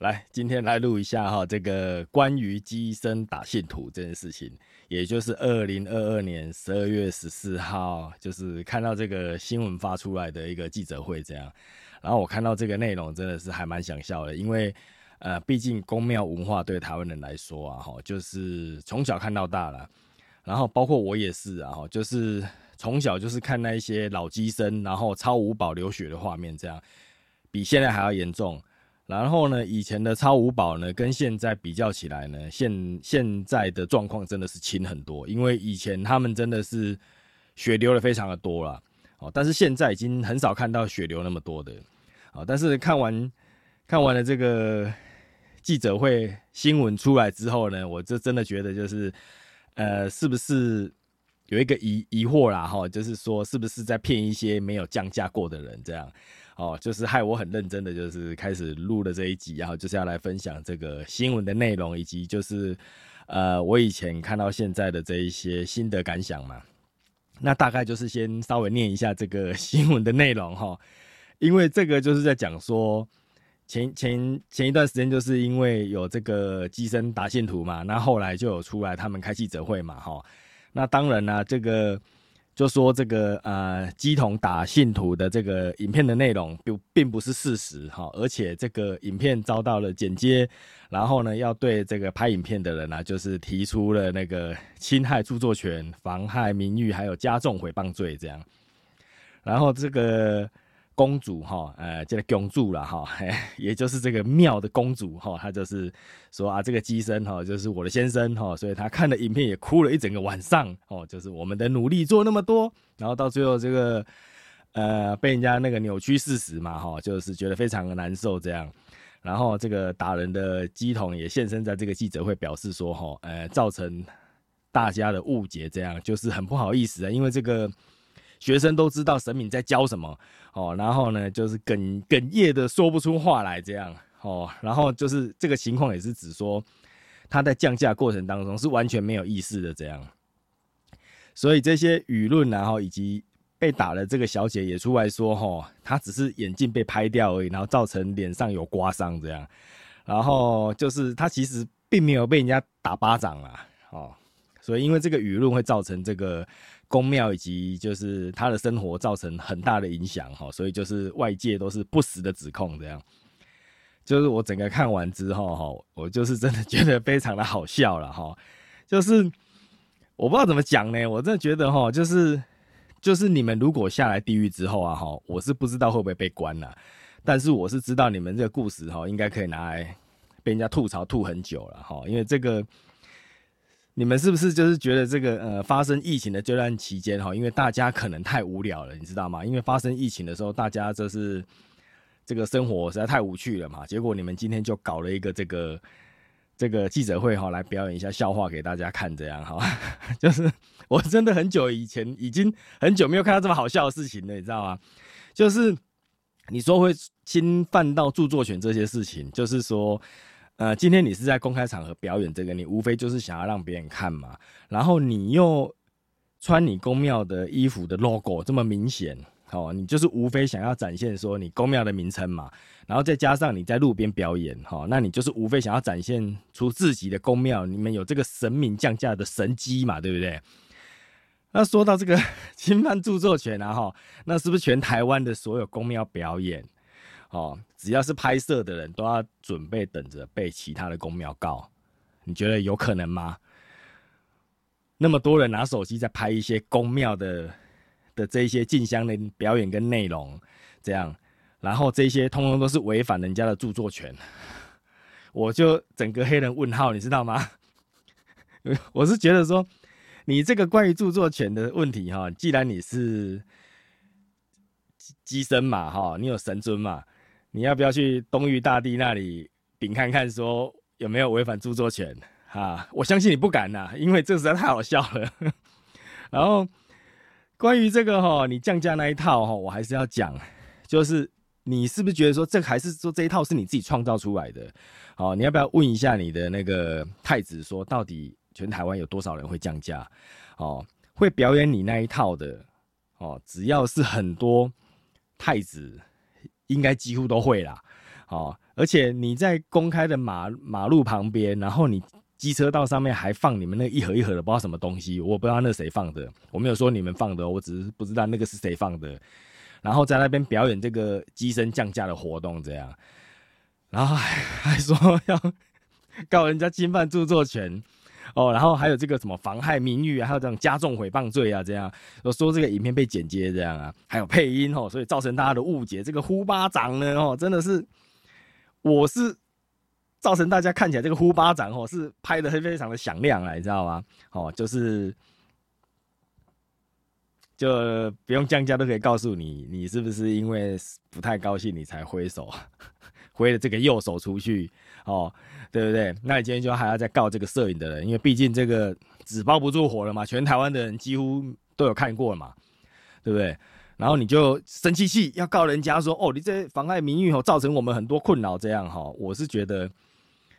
来，今天来录一下哈，这个关于机身打信徒这件事情，也就是二零二二年十二月十四号，就是看到这个新闻发出来的一个记者会这样，然后我看到这个内容真的是还蛮想笑的，因为呃，毕竟宫庙文化对台湾人来说啊，哈，就是从小看到大了，然后包括我也是啊，哈，就是从小就是看那一些老机身，然后超五保流血的画面，这样比现在还要严重。然后呢，以前的超五宝呢，跟现在比较起来呢，现现在的状况真的是轻很多。因为以前他们真的是血流的非常的多了，哦，但是现在已经很少看到血流那么多的，哦，但是看完看完了这个记者会新闻出来之后呢，我就真的觉得就是，呃，是不是有一个疑疑惑啦？哈，就是说是不是在骗一些没有降价过的人这样？哦，就是害我很认真的，就是开始录了这一集，然后就是要来分享这个新闻的内容，以及就是呃，我以前看到现在的这一些心得感想嘛。那大概就是先稍微念一下这个 新闻的内容哈，因为这个就是在讲说前前前一段时间就是因为有这个机身打线图嘛，那后来就有出来他们开记者会嘛哈。那当然呢，这个。就说这个呃，基同打信徒的这个影片的内容并并不是事实哈，而且这个影片遭到了剪接，然后呢，要对这个拍影片的人呢，就是提出了那个侵害著作权、妨害名誉，还有加重诽谤罪这样，然后这个。公主哈，呃，这个公主了哈，也就是这个庙的公主哈，她就是说啊，这个机身哈，就是我的先生哈，所以她看了影片也哭了一整个晚上哦，就是我们的努力做那么多，然后到最后这个呃被人家那个扭曲事实嘛哈，就是觉得非常的难受这样，然后这个打人的机桶也现身在这个记者会表示说哈，呃，造成大家的误解这样，就是很不好意思啊，因为这个。学生都知道神明在教什么。哦，然后呢，就是哽哽咽的说不出话来这样。哦，然后就是这个情况也是指说他在降价过程当中是完全没有意识的这样，所以这些舆论然后以及被打的这个小姐也出来说哈，她只是眼镜被拍掉而已，然后造成脸上有刮伤这样，然后就是她其实并没有被人家打巴掌啊哦，所以因为这个舆论会造成这个。宫庙以及就是他的生活造成很大的影响哈，所以就是外界都是不实的指控这样。就是我整个看完之后哈，我就是真的觉得非常的好笑了哈。就是我不知道怎么讲呢，我真的觉得哈，就是就是你们如果下来地狱之后啊哈，我是不知道会不会被关了，但是我是知道你们这个故事哈，应该可以拿来被人家吐槽吐很久了哈，因为这个。你们是不是就是觉得这个呃发生疫情的这段期间哈，因为大家可能太无聊了，你知道吗？因为发生疫情的时候，大家就是这个生活实在太无趣了嘛。结果你们今天就搞了一个这个这个记者会哈，来表演一下笑话给大家看，这样哈。就是我真的很久以前已经很久没有看到这么好笑的事情了，你知道吗？就是你说会侵犯到著作权这些事情，就是说。呃，今天你是在公开场合表演这个，你无非就是想要让别人看嘛。然后你又穿你宫庙的衣服的 logo 这么明显，哦，你就是无非想要展现说你宫庙的名称嘛。然后再加上你在路边表演，哈，那你就是无非想要展现出自己的宫庙，你们有这个神明降价的神机嘛，对不对？那说到这个 侵犯著作权啊，哈，那是不是全台湾的所有宫庙表演？哦，只要是拍摄的人都要准备等着被其他的公庙告，你觉得有可能吗？那么多人拿手机在拍一些公庙的的这一些进香的表演跟内容，这样，然后这些通通都是违反人家的著作权，我就整个黑人问号，你知道吗？我是觉得说，你这个关于著作权的问题哈，既然你是机身嘛哈，你有神尊嘛。你要不要去东域大帝那里禀看看，说有没有违反著作权？哈，我相信你不敢呐，因为这实在太好笑了。然后关于这个哈，你降价那一套哈，我还是要讲，就是你是不是觉得说这还是说这一套是你自己创造出来的？好，你要不要问一下你的那个太子，说到底全台湾有多少人会降价？哦，会表演你那一套的哦，只要是很多太子。应该几乎都会啦，哦，而且你在公开的马马路旁边，然后你机车道上面还放你们那一盒一盒的不知道什么东西，我不知道那谁放的，我没有说你们放的，我只是不知道那个是谁放的。然后在那边表演这个机身降价的活动，这样，然后还还说要 告人家侵犯著作权。哦，然后还有这个什么妨害名誉啊，还有这种加重诽谤罪啊，这样说这个影片被剪接这样啊，还有配音哦，所以造成大家的误解。这个呼巴掌呢，哦，真的是，我是造成大家看起来这个呼巴掌哦，是拍的非常的响亮啊，你知道吗？哦，就是就不用降价都可以告诉你，你是不是因为不太高兴你才挥手，挥了这个右手出去哦。对不对？那你今天就还要再告这个摄影的人，因为毕竟这个纸包不住火了嘛，全台湾的人几乎都有看过了嘛，对不对？然后你就生气气要告人家说，哦，你这妨碍名誉哦，造成我们很多困扰，这样哈，我是觉得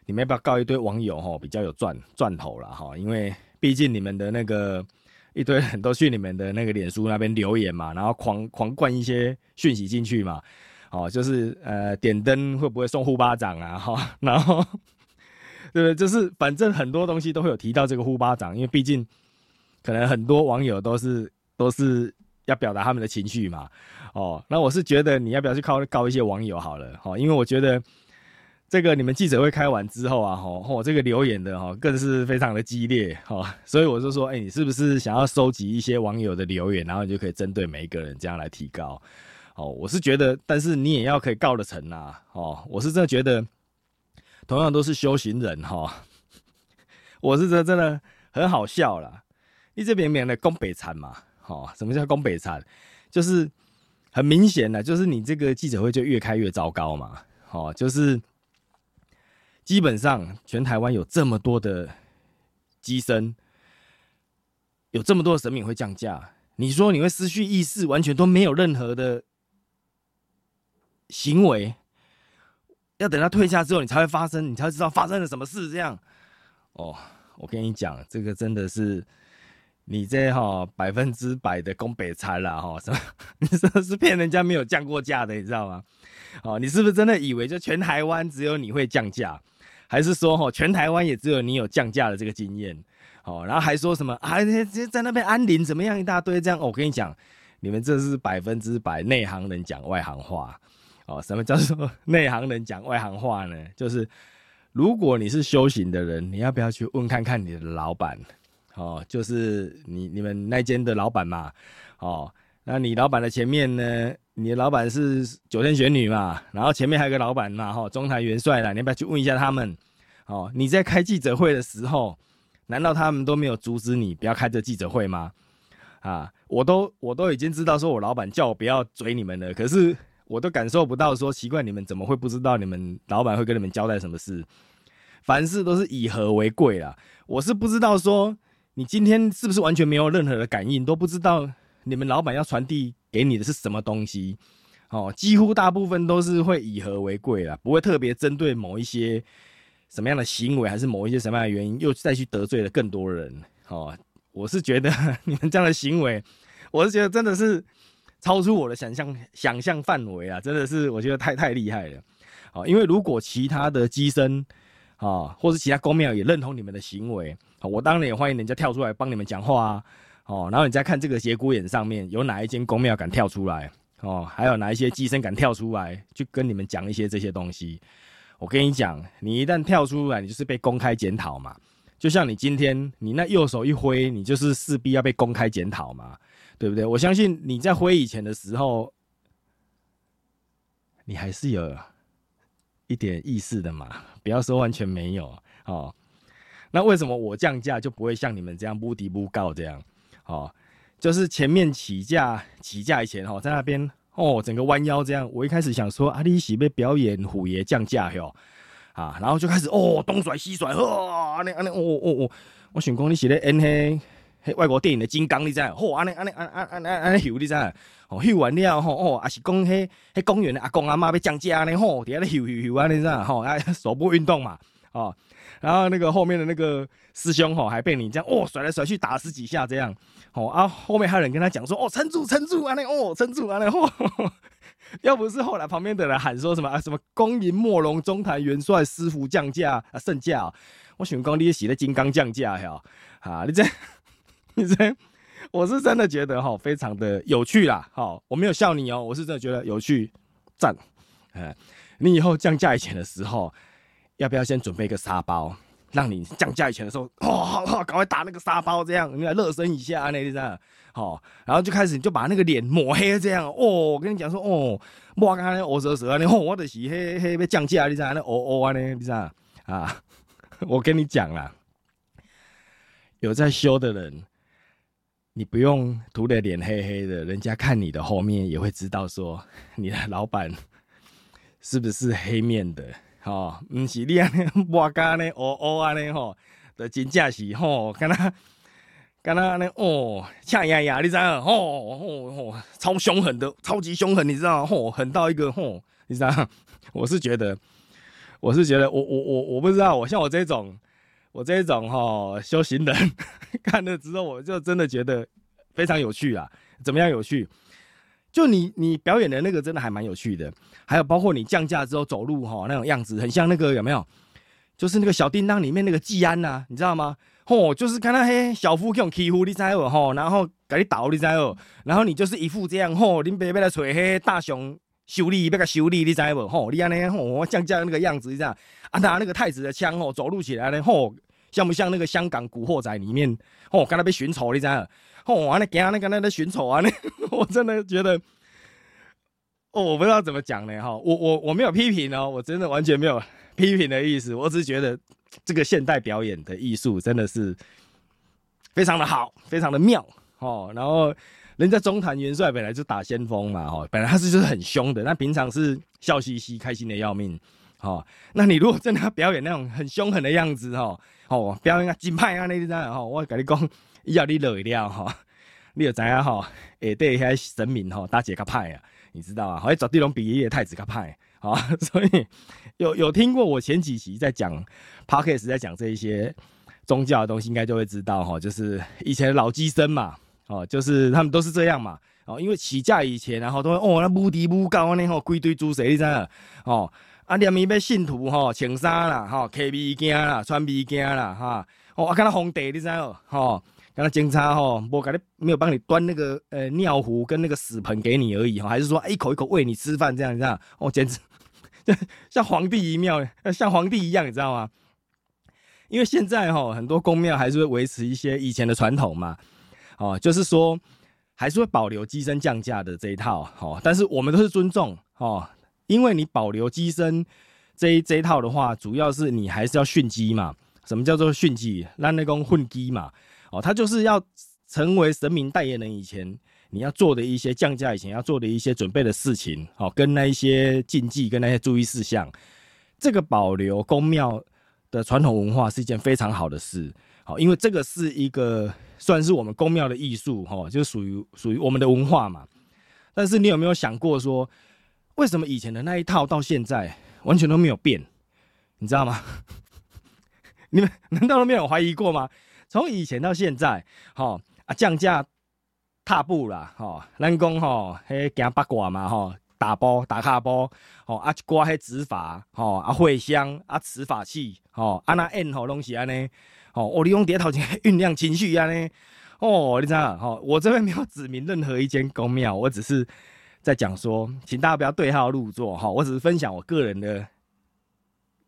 你们要不要告一堆网友哈，比较有赚赚头了哈，因为毕竟你们的那个一堆人都去你们的那个脸书那边留言嘛，然后狂狂灌一些讯息进去嘛，哦，就是呃点灯会不会送护巴掌啊哈，然后。对不对？就是反正很多东西都会有提到这个呼巴掌，因为毕竟可能很多网友都是都是要表达他们的情绪嘛。哦，那我是觉得你要不要去告告一些网友好了，哦，因为我觉得这个你们记者会开完之后啊，吼，哦，这个留言的哈更是非常的激烈，哈，所以我就说，哎，你是不是想要收集一些网友的留言，然后你就可以针对每一个人这样来提高？哦，我是觉得，但是你也要可以告得成呐，哦，我是真的觉得。同样都是修行人哈，我是觉得真的很好笑啦。你这边免的攻北残嘛，哦，什么叫攻北残？就是很明显的，就是你这个记者会就越开越糟糕嘛，哦，就是基本上全台湾有这么多的机身，有这么多的神明会降价，你说你会失去意识，完全都没有任何的行为。要等他退下之后，你才会发生，你才会知道发生了什么事。这样，哦，我跟你讲，这个真的是你这哈百分之百的攻北差了哈，什么？你说是骗人家没有降过价的，你知道吗？哦，你是不是真的以为就全台湾只有你会降价，还是说哈全台湾也只有你有降价的这个经验？哦，然后还说什么啊？直接在那边安宁怎么样一大堆这样？我跟你讲，你们这是百分之百内行人讲外行话。哦，什么叫做内行人讲外行话呢？就是如果你是修行的人，你要不要去问看看你的老板？哦，就是你你们那间的老板嘛。哦，那你老板的前面呢？你的老板是九天玄女嘛？然后前面还有个老板嘛？哈，中台元帅啦，你要不要去问一下他们？哦，你在开记者会的时候，难道他们都没有阻止你不要开这记者会吗？啊，我都我都已经知道说我老板叫我不要追你们了，可是。我都感受不到，说奇怪，你们怎么会不知道？你们老板会跟你们交代什么事？凡事都是以和为贵啦。我是不知道说，你今天是不是完全没有任何的感应，都不知道你们老板要传递给你的是什么东西？哦，几乎大部分都是会以和为贵啦，不会特别针对某一些什么样的行为，还是某一些什么样的原因，又再去得罪了更多人。哦，我是觉得 你们这样的行为，我是觉得真的是。超出我的想象想象范围啊！真的是我觉得太太厉害了，好，因为如果其他的机身啊，或是其他公庙也认同你们的行为，我当然也欢迎人家跳出来帮你们讲话啊，哦，然后你再看这个节骨眼上面有哪一间公庙敢跳出来哦，还有哪一些机身敢跳出来去跟你们讲一些这些东西，我跟你讲，你一旦跳出来，你就是被公开检讨嘛，就像你今天你那右手一挥，你就是势必要被公开检讨嘛。对不对？我相信你在挥以前的时候，你还是有一点意识的嘛。不要说完全没有哦。那为什么我降价就不会像你们这样不低不高这样？哦，就是前面起价起价以前哦，在那边哦，整个弯腰这样。我一开始想说，阿里喜被表演虎爷降价哟啊，然后就开始哦东甩西甩，呵，那那哦哦哦，我想讲你是咧演嘿。外国电影的金刚，你知？吼，安尼安尼安安安安安秀，你知？哦，秀完了吼，哦，也是讲迄迄公园的阿公阿妈要降价呢，吼，伫遐咧秀秀秀安尼知？吼，啊，手部运动嘛，哦，然后那个后面的那个师兄吼还被你这样哦甩来甩去打十几下这样，哦啊后面还有人跟他讲说哦撑住撑住啊那哦撑住啊那哦，要不是后来旁边的人喊说什么啊什么恭迎莫龙中坛元帅师傅降价啊圣驾，我喜欢讲你写的金刚降价呀啊你这你 你这我是真的觉得哈非常的有趣啦，好我没有笑你哦，我是真的觉得有趣赞，哎你以后降价以前的时候。要不要先准备一个沙包，让你降价以前的时候，哦，赶快打那个沙包，这样你来热身一下，那这样，好，然后就开始你就把那个脸抹黑，这样，哦，我跟你讲说，哦，我刚才哦蛇蛇，你哦，我的是嘿嘿被降价，你知道那哦哦啊，你知道啊？我跟你讲啦，有在修的人，你不用涂的脸黑黑的，人家看你的后面也会知道说，你的老板是不是黑面的。哦，毋是你安尼抹干呢，哦哦安尼吼，的真正是吼，敢若敢若安尼哦，呛呀呀，你知道？吼吼吼，超凶狠的，超级凶狠，你知道？吼，狠到一个吼，你知道？我是觉得，我是觉得，我我我我不知道，我像我这种，我这种吼修行人，看了之后，我就真的觉得非常有趣啊！怎么样有趣？就你你表演的那个真的还蛮有趣的，还有包括你降价之后走路哈那种样子，很像那个有没有？就是那个小叮当里面那个季安呐，你知道吗？吼，就是看到嘿小夫这种欺负你知哦吼，然后给你倒你知哦，然后你就是一副这样吼，恁爸爸来找嘿大熊修理，别个修理你知不？吼，你安尼吼降价那个样子，你知道？啊，拿那个太子的枪吼，走路起来呢吼，像不像那个香港古惑仔里面吼，刚才被寻仇你知？哦，完了，给他那个那个寻仇啊！那 我真的觉得，哦，我不知道怎么讲呢，哈，我我我没有批评哦，我真的完全没有批评的意思，我只是觉得这个现代表演的艺术真的是非常的好，非常的妙哦。然后人家中坛元帅本来就打先锋嘛，哈，本来他是就是很凶的，那平常是笑嘻嘻、开心的要命，哦，那你如果真的要表演那种很凶狠的样子，哈，哦，表演啊金牌啊那啲样，哈，我跟你讲。要你累了哈，你就知影哈，下底遐神明哈大姐较派啊，你知道啊？好像绝对拢比爷爷太子较派啊，所以有有听过我前几集在讲 p o c a s t 在讲这一些宗教的东西，应该就会知道哈，就是以前老机生嘛，哦，就是他们都是这样嘛，哦，因为起价以前，然后都会哦那无低无高安尼吼，规堆猪谁你知道？哦，啊连伊要信徒吼穿衫啦，吼揢物件啦，穿物件啦，哈，哦啊，敢若皇帝你知哦，吼。刚刚警察吼，我感觉没有帮你端那个呃尿壶跟那个屎盆给你而已哈，还是说一口一口喂你吃饭这样这样哦，简直 像皇帝一庙，像皇帝一样，你知道吗？因为现在哈很多宫庙还是会维持一些以前的传统嘛，哦，就是说还是会保留鸡生降价的这一套哦，但是我们都是尊重哦，因为你保留机身这一这一套的话，主要是你还是要训鸡嘛。什么叫做训鸡？让那公混鸡嘛。哦，他就是要成为神明代言人以前，你要做的一些降价以前要做的一些准备的事情，哦，跟那一些禁忌跟那些注意事项，这个保留宫庙的传统文化是一件非常好的事，好，因为这个是一个算是我们宫庙的艺术，哈，就属于属于我们的文化嘛。但是你有没有想过说，为什么以前的那一套到现在完全都没有变？你知道吗？你们 难道都没有怀疑过吗？从以前到现在，吼啊降价踏步啦，吼咱讲吼，迄行八卦嘛，吼打包打卡包，吼啊一挂迄指法，吼啊会香啊磁法器，吼啊那按吼拢是安尼，吼我利用碟头前酝酿情绪安尼，哦你知道，吼我这边没有指明任何一间公庙，我只是在讲说，请大家不要对号入座，哈，我只是分享我个人的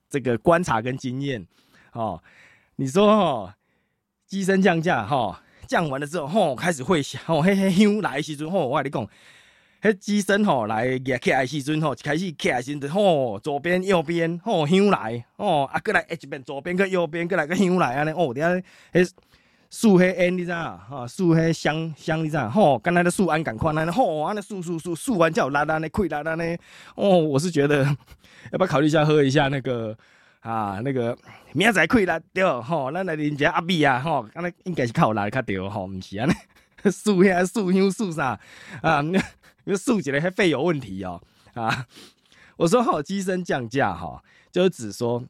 这个观察跟经验，哦，你说哦。机身降价，哈，降完了之后，吼，开始会响，吼，嘿嘿香来时阵，吼，我跟你讲，迄机身吼来压起来时阵，吼，开始起来时阵，吼，左边右边，吼，香来，吼，啊，过来一边左边跟右边，过来个香来安尼，哦，底下迄树迄烟，你知啊？哈，树迄香香，你知啊？吼，刚才的树安赶快，安尼，吼，安尼树树树树完叫拉拉呢，溃拉拉呢，哦，我是觉得要不要考虑一下喝一下那个。啊，那个明仔载开啦，对吼，咱来啉只阿米啊，吼，安尼应该是靠来较对吼，毋是安尼，树遐树香树啥啊？你树起来还肺有问题哦啊！我说吼，机身降价哈，就是指说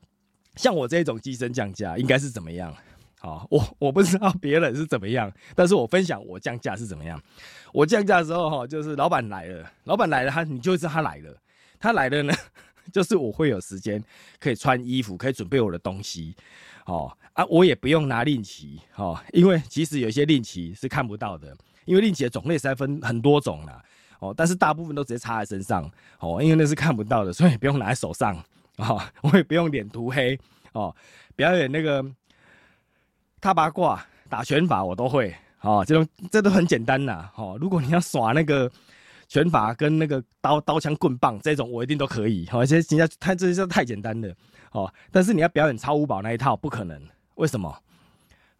像我这种机身降价应该是怎么样？好，我我不知道别人是怎么样，但是我分享我降价是怎么样。我降价的时候哈，就是老板来了，老板来了，他你就知道他来了，他来了呢，就是我会有时间可以穿衣服，可以准备我的东西，哦啊，我也不用拿令旗，哦，因为其实有些令旗是看不到的，因为令旗的种类是分很多种啦，哦，但是大部分都直接插在身上，哦，因为那是看不到的，所以不用拿在手上，哦，我也不用脸涂黑，哦，表演那个踏八卦、打拳法我都会。哦，这种这都很简单呐。哦，如果你要耍那个拳法跟那个刀刀枪棍棒这种，我一定都可以。哦，这人家太这些太简单了。哦，但是你要表演超五宝那一套，不可能。为什么？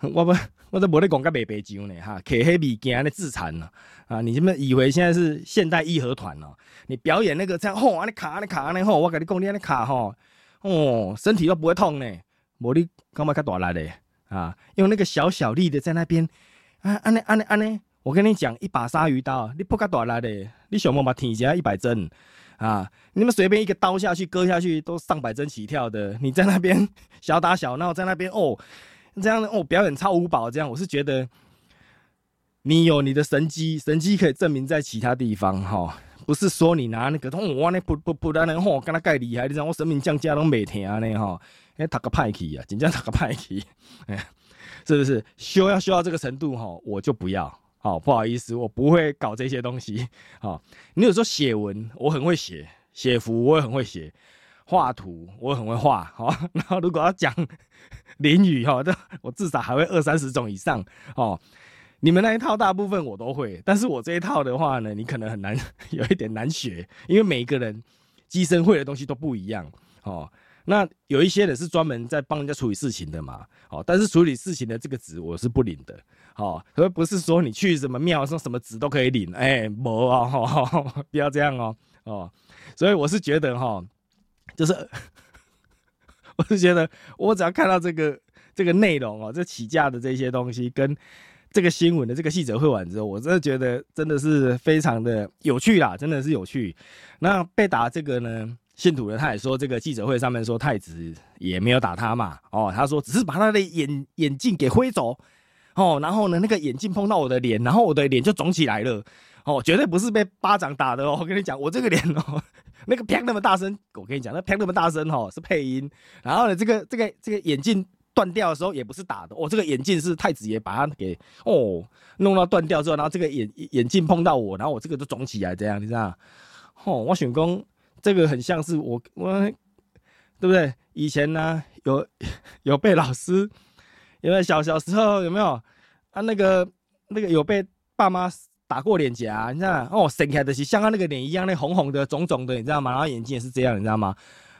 我不，我都无咧讲个白白酒呢哈，摕黑物件咧自残呢啊！你这么以为现在是现代义和团哦？你表演那个这样吼，你卡你卡安尼吼，我跟你讲，你你卡吼，哦，身体都不会痛呢。无你干嘛较大力的啊？用那个小小力的在那边。啊，安尼安尼安尼，我跟你讲，一把鲨鱼刀，你不敢大来的，你想办法挺一下一百针啊！你们随便一个刀下去割下去都上百针起跳的，你在那边 小打小闹，在那边哦，这样哦表演超五宝这样，我是觉得你有你的神机，神机可以证明在其他地方哈，不是说你拿那个哦我那不不不然呢吼，跟他盖厉害，你知道我生命降价都没停呢哈，哎打个派气啊，紧张打个派气，是不是修要修到这个程度哈，我就不要好，不好意思，我不会搞这些东西好。你有时候写文，我很会写，写符我也很会写，画图我也很会画好。然后如果要讲 淋雨哈，这我至少还会二三十种以上哦。你们那一套大部分我都会，但是我这一套的话呢，你可能很难 有一点难学，因为每一个人机身会的东西都不一样哦。那有一些人是专门在帮人家处理事情的嘛，哦，但是处理事情的这个纸我是不领的，哦，而不是说你去什么庙说什么纸都可以领，哎，没啊，不要这样哦，哦，所以我是觉得哈，就是，我是觉得我只要看到这个这个内容哦，这起价的这些东西跟这个新闻的这个记者会完之后，我真的觉得真的是非常的有趣啦，真的是有趣。那被打这个呢？信徒呢，他也说这个记者会上面说太子也没有打他嘛，哦，他说只是把他的眼眼镜给挥走，哦，然后呢那个眼镜碰到我的脸，然后我的脸就肿起来了，哦，绝对不是被巴掌打的哦，我跟你讲，我这个脸哦，那个啪那么大声，我跟你讲，那啪那么大声哦是配音，然后呢这个这个这个眼镜断掉的时候也不是打的，哦，这个眼镜是太子爷把它给哦弄到断掉之后，然后这个眼眼镜碰到我，然后我这个就肿起来这样，你知道？哦，我选工。这个很像是我我，对不对？以前呢，有 有被老师，因为小小时候有没有啊？那个那个有被爸妈打过脸颊，你知道哦，生起来的是像他那个脸一样，那红红的、肿肿的，你知道吗？然后眼睛也是这样，你知道吗？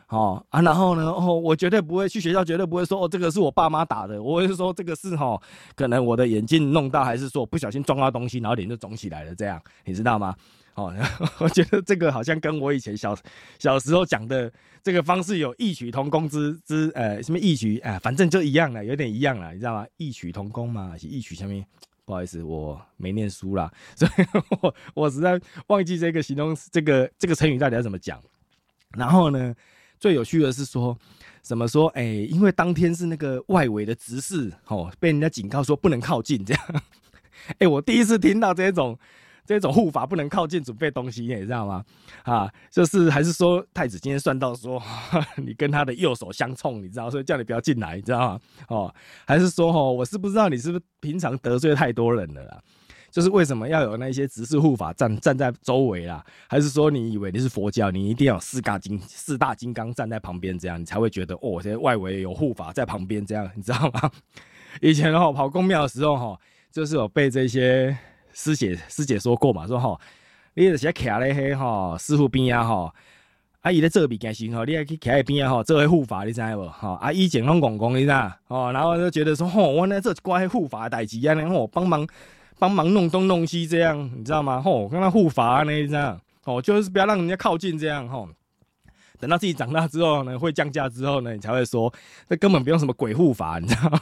哦啊，然后呢，哦，我绝对不会去学校，绝对不会说哦，这个是我爸妈打的，我会说这个是哈，可能我的眼镜弄到，还是说不小心撞到东西，然后脸就肿起来了，这样，你知道吗？哦，我觉得这个好像跟我以前小小时候讲的这个方式有异曲同工之之，呃，什么异曲哎，反正就一样了，有点一样了，你知道吗？异曲同工嘛，是异曲下面，不好意思，我没念书啦，所以我我实在忘记这个形容这个这个成语到底要怎么讲。然后呢，最有趣的是说，怎么说？哎，因为当天是那个外围的执事，哦，被人家警告说不能靠近，这样。哎，我第一次听到这种。这种护法不能靠近准备东西，你知道吗？啊，就是还是说太子今天算到说 你跟他的右手相冲，你知道，所以叫你不要进来，你知道吗？哦，还是说哦，我是不知道你是不是平常得罪太多人了啦？就是为什么要有那些执事护法站站在周围啦？还是说你以为你是佛教，你一定要四大金四大金刚站在旁边，这样你才会觉得哦，这外围有护法在旁边，这样你知道吗？以前哈跑公庙的时候哈，就是有被这些。师姐师姐说过嘛，说吼，你就是徛咧迄吼师傅边啊吼，啊伊咧做物件时吼，你还去徛喺边啊吼，做迄护法，你知无吼？啊以前拢讲讲你知？哦，然后就觉得说吼，我咧做关迄护法的代志啊，然后帮忙帮忙弄东弄西这样，你知道吗？吼，跟他护法呢这样，哦，就是不要让人家靠近这样吼。等到自己长大之后呢，会降价之后呢，你才会说，那根本不用什么鬼护法，你知道吗？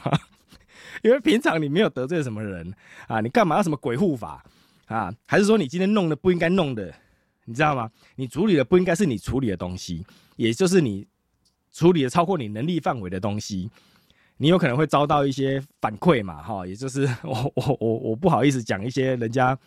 因为平常你没有得罪什么人啊，你干嘛要什么鬼护法啊？还是说你今天弄的不应该弄的，你知道吗？你处理的不应该是你处理的东西，也就是你处理的超过你能力范围的东西，你有可能会遭到一些反馈嘛，哈，也就是 我我我我不好意思讲一些人家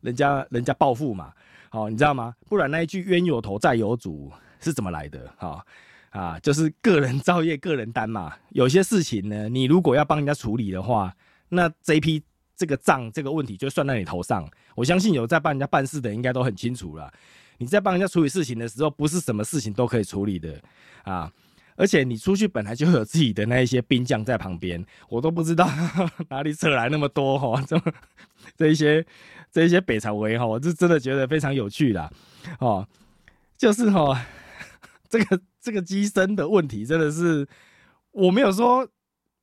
人家人家报复嘛，好，你知道吗？不然那一句冤有头债有主是怎么来的？哈啊，就是个人造业个人担嘛。有些事情呢，你如果要帮人家处理的话，那这一批这个账这个问题就算在你头上。我相信有在帮人家办事的，应该都很清楚了。你在帮人家处理事情的时候，不是什么事情都可以处理的啊！而且你出去本来就有自己的那一些兵将在旁边，我都不知道 哪里扯来那么多哈，这这一些这一些北朝威哈，我是真的觉得非常有趣啦。哦，就是哈，这个这个机身的问题真的是我没有说。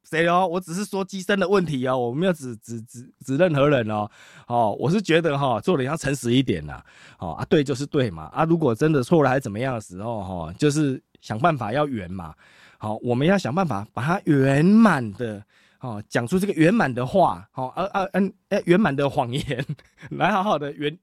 谁哦？我只是说机身的问题哦，我没有指指指指任何人哦。哦，我是觉得哈，做人要诚实一点呐。哦啊，对就是对嘛。啊，如果真的错了还怎么样的时候哈，就是想办法要圆嘛。好，我们要想办法把它圆满的哦，讲出这个圆满的话。好，啊啊嗯，哎，圆满的谎言，来好好的圆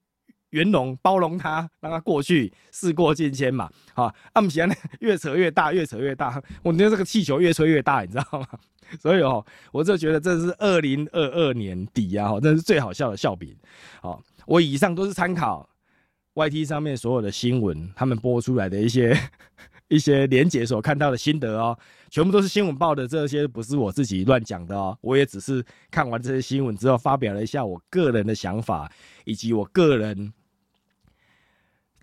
圆融包容他，让他过去，事过境迁嘛。好，啊，不行，越扯越大，越扯越大。我觉得这个气球越吹越大，你知道吗？所以哦，我就觉得这是二零二二年底啊，哈，这是最好笑的笑柄。好，我以上都是参考 YT 上面所有的新闻，他们播出来的一些 一些连结所看到的心得哦，全部都是新闻报的，这些不是我自己乱讲的哦。我也只是看完这些新闻之后，发表了一下我个人的想法，以及我个人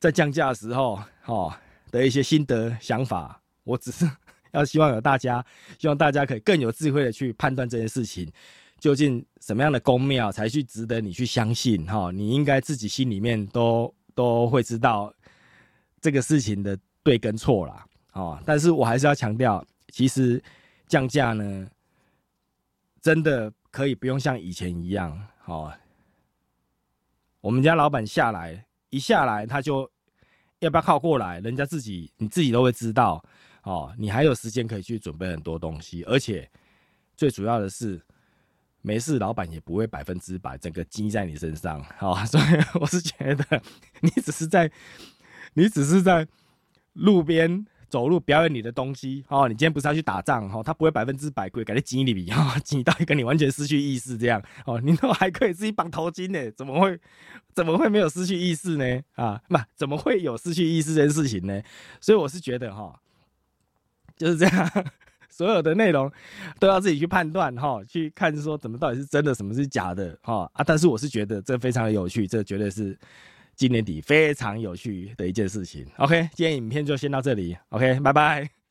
在降价的时候，哦的一些心得想法。我只是。要希望有大家，希望大家可以更有智慧的去判断这件事情，究竟什么样的公庙才去值得你去相信？哈，你应该自己心里面都都会知道这个事情的对跟错啦。哦，但是我还是要强调，其实降价呢，真的可以不用像以前一样，哦，我们家老板下来一下来，他就要不要靠过来，人家自己你自己都会知道。哦，你还有时间可以去准备很多东西，而且最主要的是，没事，老板也不会百分之百整个积在你身上。好，所以我是觉得你只是在，你只是在路边走路表演你的东西。哦，你今天不是要去打仗？哈，他不会百分之百归给你挤你笔，哈，积到一个你完全失去意识这样。哦，你都还可以自己绑头巾呢，怎么会怎么会没有失去意识呢？啊，不，怎么会有失去意识这件事情呢？所以我是觉得哈。就是这样，所有的内容都要自己去判断哈，去看说怎么到底是真的，什么是假的哈啊！但是我是觉得这非常的有趣，这绝对是今年底非常有趣的一件事情。OK，今天影片就先到这里，OK，拜拜。